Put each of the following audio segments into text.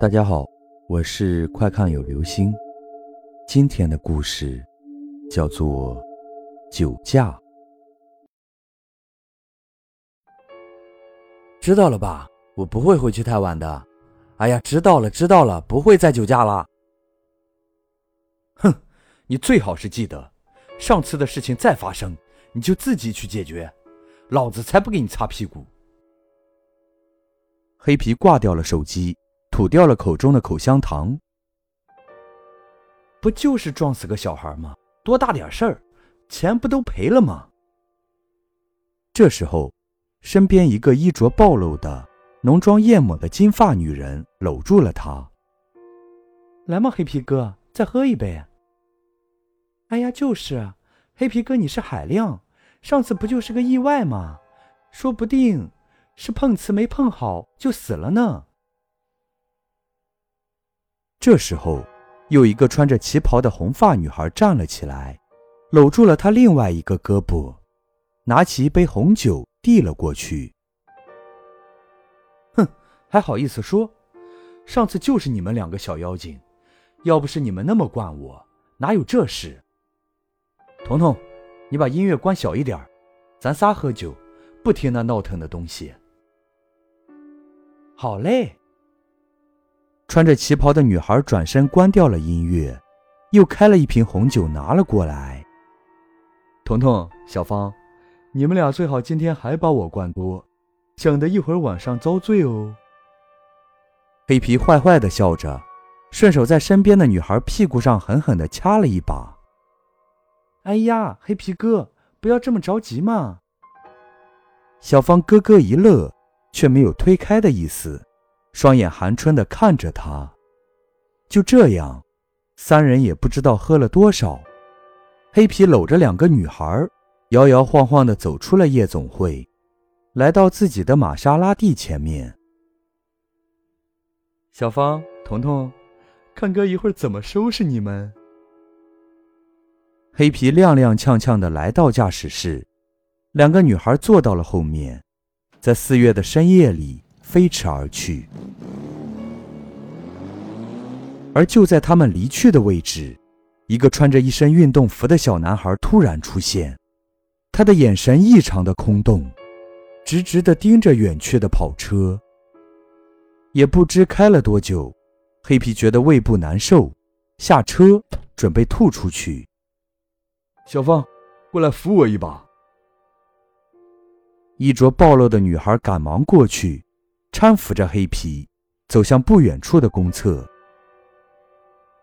大家好，我是快看有流星。今天的故事叫做《酒驾》。知道了吧？我不会回去太晚的。哎呀，知道了，知道了，不会再酒驾了。哼，你最好是记得，上次的事情再发生，你就自己去解决，老子才不给你擦屁股。黑皮挂掉了手机。吐掉了口中的口香糖，不就是撞死个小孩吗？多大点事儿，钱不都赔了吗？这时候，身边一个衣着暴露的、浓妆艳抹的金发女人搂住了他。来嘛，黑皮哥，再喝一杯。哎呀，就是，黑皮哥，你是海量，上次不就是个意外吗？说不定是碰瓷没碰好就死了呢。这时候，有一个穿着旗袍的红发女孩站了起来，搂住了他另外一个胳膊，拿起一杯红酒递了过去。哼，还好意思说？上次就是你们两个小妖精，要不是你们那么惯我，哪有这事？彤彤，你把音乐关小一点，咱仨喝酒，不听那闹腾的东西。好嘞。穿着旗袍的女孩转身关掉了音乐，又开了一瓶红酒拿了过来。彤彤、小芳，你们俩最好今天还把我灌多，省得一会儿晚上遭罪哦。黑皮坏坏的笑着，顺手在身边的女孩屁股上狠狠的掐了一把。哎呀，黑皮哥，不要这么着急嘛。小芳咯咯一乐，却没有推开的意思。双眼含春的看着他，就这样，三人也不知道喝了多少。黑皮搂着两个女孩，摇摇晃晃的走出了夜总会，来到自己的玛莎拉蒂前面。小芳、彤彤，看哥一会儿怎么收拾你们。黑皮踉踉跄跄的来到驾驶室，两个女孩坐到了后面，在四月的深夜里。飞驰而去，而就在他们离去的位置，一个穿着一身运动服的小男孩突然出现，他的眼神异常的空洞，直直的盯着远去的跑车。也不知开了多久，黑皮觉得胃部难受，下车准备吐出去。小芳，过来扶我一把。衣着暴露的女孩赶忙过去。搀扶着黑皮走向不远处的公厕。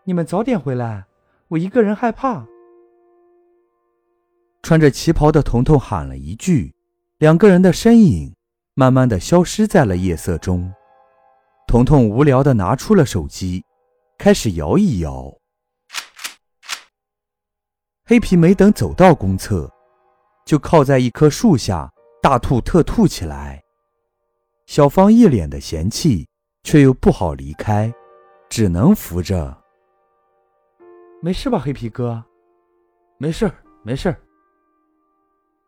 你们早点回来，我一个人害怕。穿着旗袍的彤彤喊了一句，两个人的身影慢慢的消失在了夜色中。彤彤无聊的拿出了手机，开始摇一摇。黑皮没等走到公厕，就靠在一棵树下大吐特吐起来。小芳一脸的嫌弃，却又不好离开，只能扶着。没事吧，黑皮哥？没事没事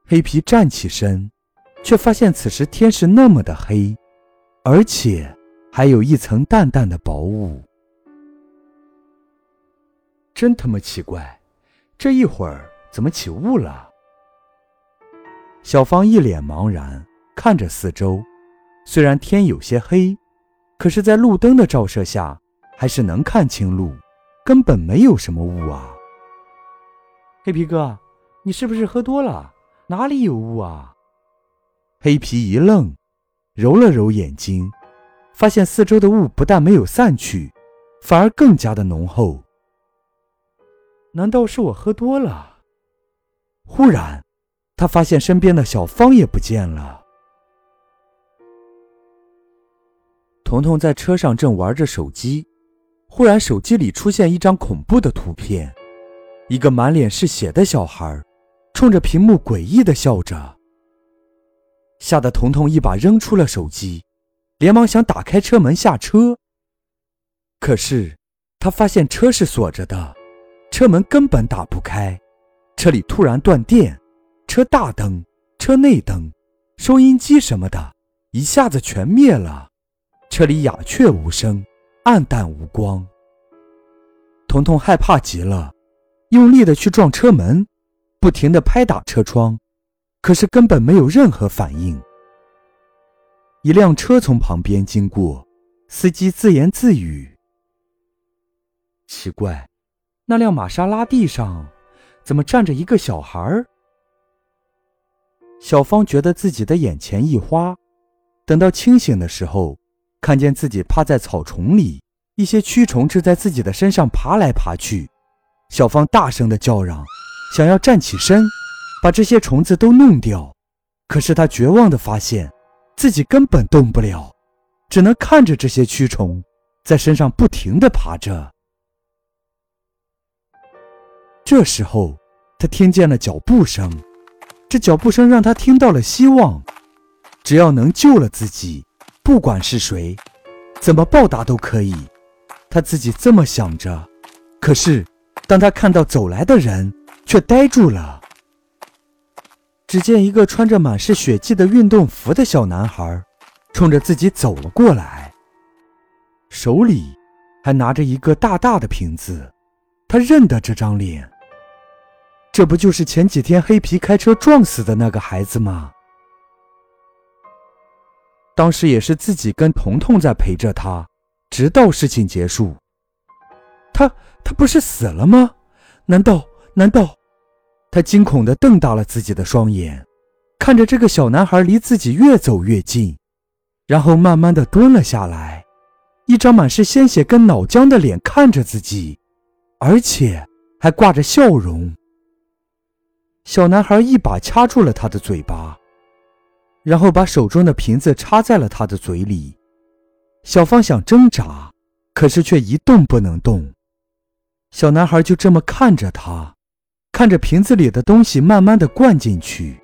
黑皮站起身，却发现此时天是那么的黑，而且还有一层淡淡的薄雾。真他妈奇怪，这一会儿怎么起雾了？小芳一脸茫然，看着四周。虽然天有些黑，可是，在路灯的照射下，还是能看清路，根本没有什么雾啊。黑皮哥，你是不是喝多了？哪里有雾啊？黑皮一愣，揉了揉眼睛，发现四周的雾不但没有散去，反而更加的浓厚。难道是我喝多了？忽然，他发现身边的小芳也不见了。彤彤在车上正玩着手机，忽然手机里出现一张恐怖的图片，一个满脸是血的小孩，冲着屏幕诡异的笑着。吓得彤彤一把扔出了手机，连忙想打开车门下车，可是他发现车是锁着的，车门根本打不开，车里突然断电，车大灯、车内灯、收音机什么的，一下子全灭了。车里鸦雀无声，暗淡无光。彤彤害怕极了，用力的去撞车门，不停的拍打车窗，可是根本没有任何反应。一辆车从旁边经过，司机自言自语：“奇怪，那辆玛莎拉蒂上怎么站着一个小孩？”小芳觉得自己的眼前一花，等到清醒的时候，看见自己趴在草丛里，一些蛆虫正在自己的身上爬来爬去。小芳大声的叫嚷，想要站起身，把这些虫子都弄掉，可是她绝望的发现。自己根本动不了，只能看着这些蛆虫在身上不停地爬着。这时候，他听见了脚步声，这脚步声让他听到了希望。只要能救了自己，不管是谁，怎么报答都可以。他自己这么想着。可是，当他看到走来的人，却呆住了。只见一个穿着满是血迹的运动服的小男孩，冲着自己走了过来，手里还拿着一个大大的瓶子。他认得这张脸，这不就是前几天黑皮开车撞死的那个孩子吗？当时也是自己跟彤彤在陪着他，直到事情结束。他他不是死了吗？难道难道？他惊恐地瞪大了自己的双眼，看着这个小男孩离自己越走越近，然后慢慢地蹲了下来，一张满是鲜血跟脑浆的脸看着自己，而且还挂着笑容。小男孩一把掐住了他的嘴巴，然后把手中的瓶子插在了他的嘴里。小芳想挣扎，可是却一动不能动。小男孩就这么看着他。看着瓶子里的东西慢慢的灌进去，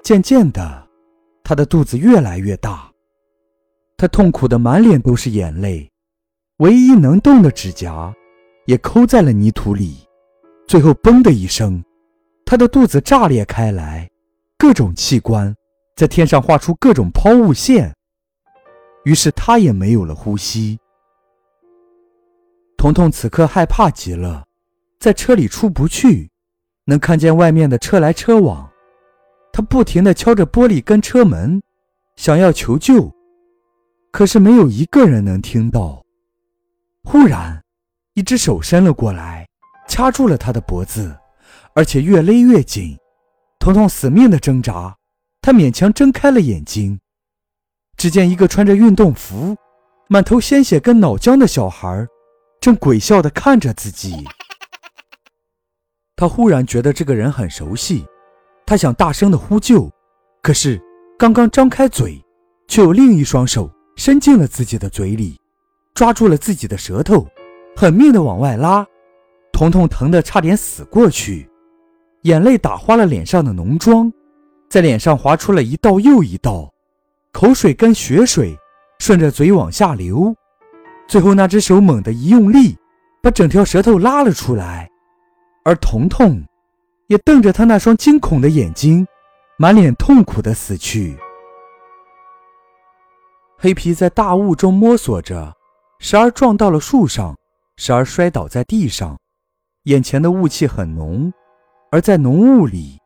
渐渐的，他的肚子越来越大，他痛苦的满脸都是眼泪，唯一能动的指甲也抠在了泥土里。最后，嘣的一声，他的肚子炸裂开来，各种器官在天上画出各种抛物线，于是他也没有了呼吸。彤彤此刻害怕极了。在车里出不去，能看见外面的车来车往。他不停地敲着玻璃跟车门，想要求救，可是没有一个人能听到。忽然，一只手伸了过来，掐住了他的脖子，而且越勒越紧。彤彤死命的挣扎，他勉强睁开了眼睛，只见一个穿着运动服、满头鲜血跟脑浆的小孩，正鬼笑的看着自己。他忽然觉得这个人很熟悉，他想大声的呼救，可是刚刚张开嘴，却有另一双手伸进了自己的嘴里，抓住了自己的舌头，狠命的往外拉。彤彤疼得差点死过去，眼泪打花了脸上的浓妆，在脸上划出了一道又一道，口水跟血水顺着嘴往下流，最后那只手猛地一用力，把整条舌头拉了出来。而彤彤也瞪着他那双惊恐的眼睛，满脸痛苦的死去。黑皮在大雾中摸索着，时而撞到了树上，时而摔倒在地上。眼前的雾气很浓，而在浓雾里，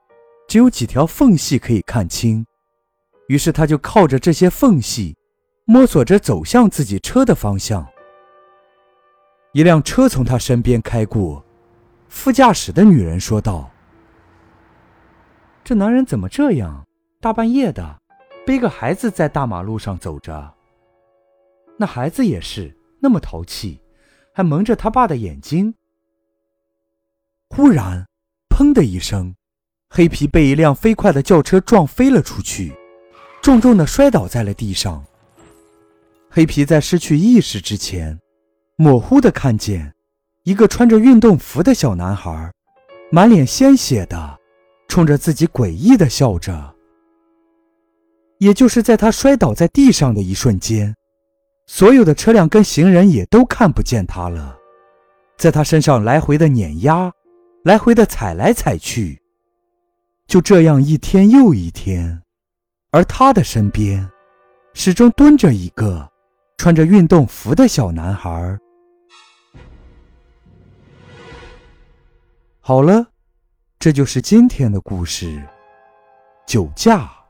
只有几条缝隙可以看清。于是他就靠着这些缝隙，摸索着走向自己车的方向。一辆车从他身边开过。副驾驶的女人说道：“这男人怎么这样？大半夜的，背个孩子在大马路上走着。那孩子也是那么淘气，还蒙着他爸的眼睛。”忽然，砰的一声，黑皮被一辆飞快的轿车撞飞了出去，重重的摔倒在了地上。黑皮在失去意识之前，模糊的看见。一个穿着运动服的小男孩，满脸鲜血的，冲着自己诡异的笑着。也就是在他摔倒在地上的一瞬间，所有的车辆跟行人也都看不见他了，在他身上来回的碾压，来回的踩来踩去，就这样一天又一天，而他的身边始终蹲着一个穿着运动服的小男孩。好了，这就是今天的故事，酒驾。